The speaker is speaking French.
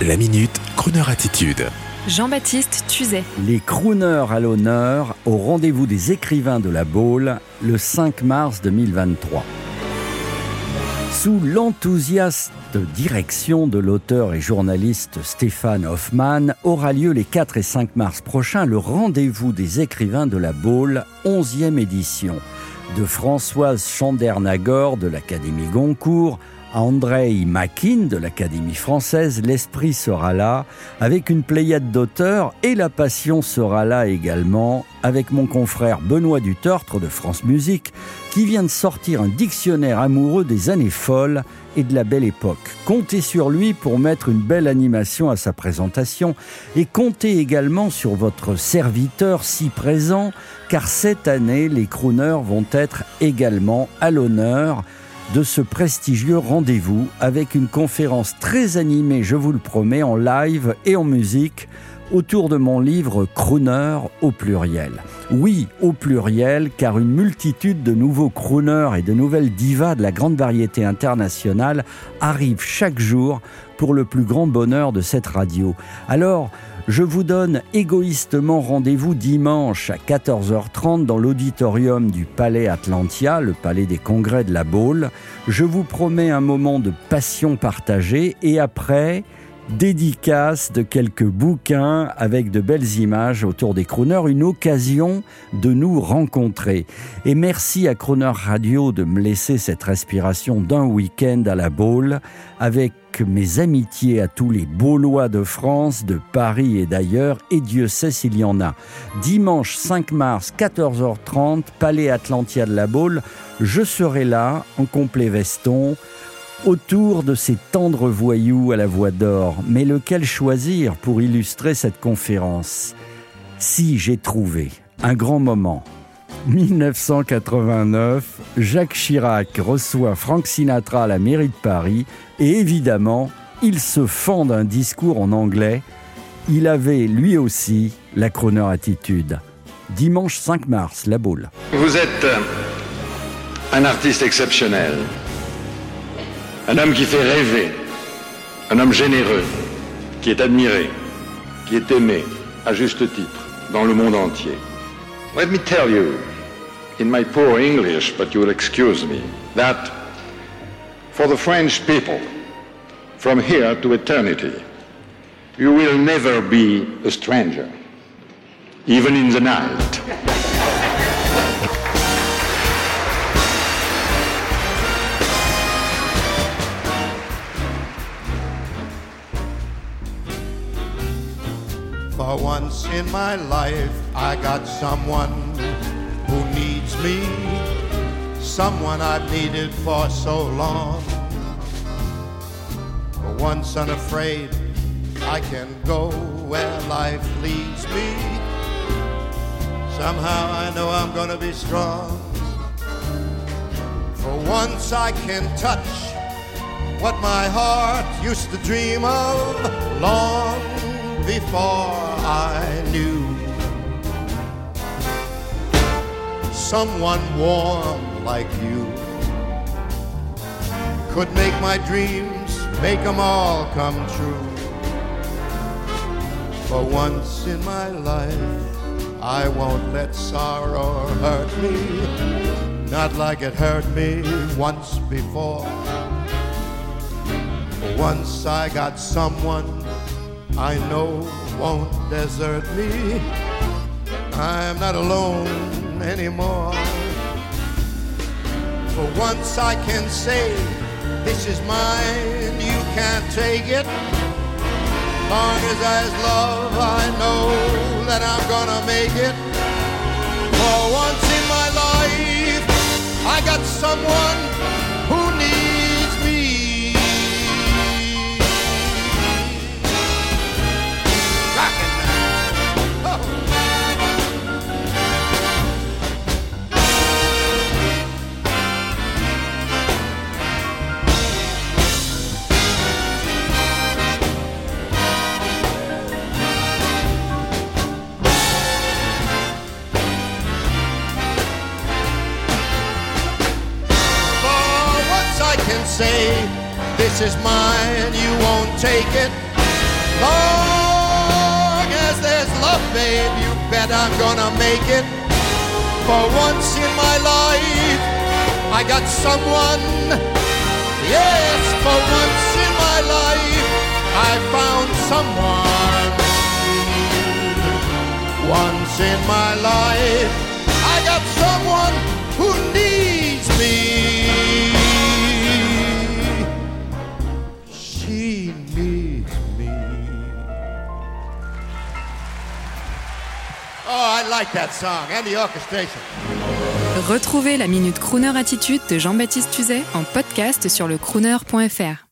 La minute, Kroneur attitude. Jean-Baptiste Tuzet. Les crooners à l'honneur au rendez-vous des écrivains de la Baule le 5 mars 2023. Sous l'enthousiaste direction de l'auteur et journaliste Stéphane Hoffmann aura lieu les 4 et 5 mars prochains le rendez-vous des écrivains de la Baule, 11e édition. De Françoise Chandernagor de l'Académie Goncourt à Andrei Makin de l'Académie française, l'esprit sera là, avec une pléiade d'auteurs, et la passion sera là également, avec mon confrère Benoît Dutertre de France Musique, qui vient de sortir un dictionnaire amoureux des années folles et de la belle époque. Comptez sur lui pour mettre une belle animation à sa présentation. Et comptez également sur votre serviteur si présent, car cette année, les crooners vont être également à l'honneur de ce prestigieux rendez-vous avec une conférence très animée, je vous le promets, en live et en musique autour de mon livre Crooner au pluriel. Oui, au pluriel, car une multitude de nouveaux crooners et de nouvelles divas de la grande variété internationale arrivent chaque jour pour le plus grand bonheur de cette radio. Alors, je vous donne égoïstement rendez-vous dimanche à 14h30 dans l'auditorium du Palais Atlantia, le palais des congrès de la Baule. Je vous promets un moment de passion partagée et après, dédicace de quelques bouquins avec de belles images autour des crooners, une occasion de nous rencontrer. Et merci à Crooner Radio de me laisser cette respiration d'un week-end à la Baule avec mes amitiés à tous les Baulois de France, de Paris et d'ailleurs, et Dieu sait s'il y en a. Dimanche 5 mars, 14h30, Palais Atlantia de la Baule, je serai là en complet veston autour de ces tendres voyous à la voix d'or. Mais lequel choisir pour illustrer cette conférence? Si j'ai trouvé un grand moment. 1989, Jacques Chirac reçoit Frank Sinatra à la mairie de Paris et évidemment, il se fend d'un discours en anglais. Il avait lui aussi la chroneur attitude. Dimanche 5 mars, la boule. Vous êtes un artiste exceptionnel. Un homme qui fait rêver, un homme généreux, qui est admiré, qui est aimé, à juste titre, dans le monde entier. Let me tell you, in my poor English, but you'll excuse me, that for the French people, from here to eternity, you will never be a stranger, even in the night. For once in my life, I got someone who needs me, someone I've needed for so long. For once unafraid, I can go where life leads me. Somehow I know I'm gonna be strong. For once I can touch what my heart used to dream of long before I knew someone warm like you could make my dreams, make them all come true. For once in my life, I won't let sorrow hurt me, not like it hurt me once before. For once I got someone I know won't desert me. I'm not alone anymore. For once I can say, this is mine, you can't take it. Long as there's love, I know that I'm gonna make it. For once in my life, I got someone this is mine, you won't take it. Long as there's love, babe, you bet I'm gonna make it. For once in my life, I got someone. Yes, for once in my life, I found someone. Once in my life, I got someone who needs me. Oh, I like that song and the orchestration. Retrouvez la Minute Crooner Attitude de Jean-Baptiste Tuzet en podcast sur le crooner.fr.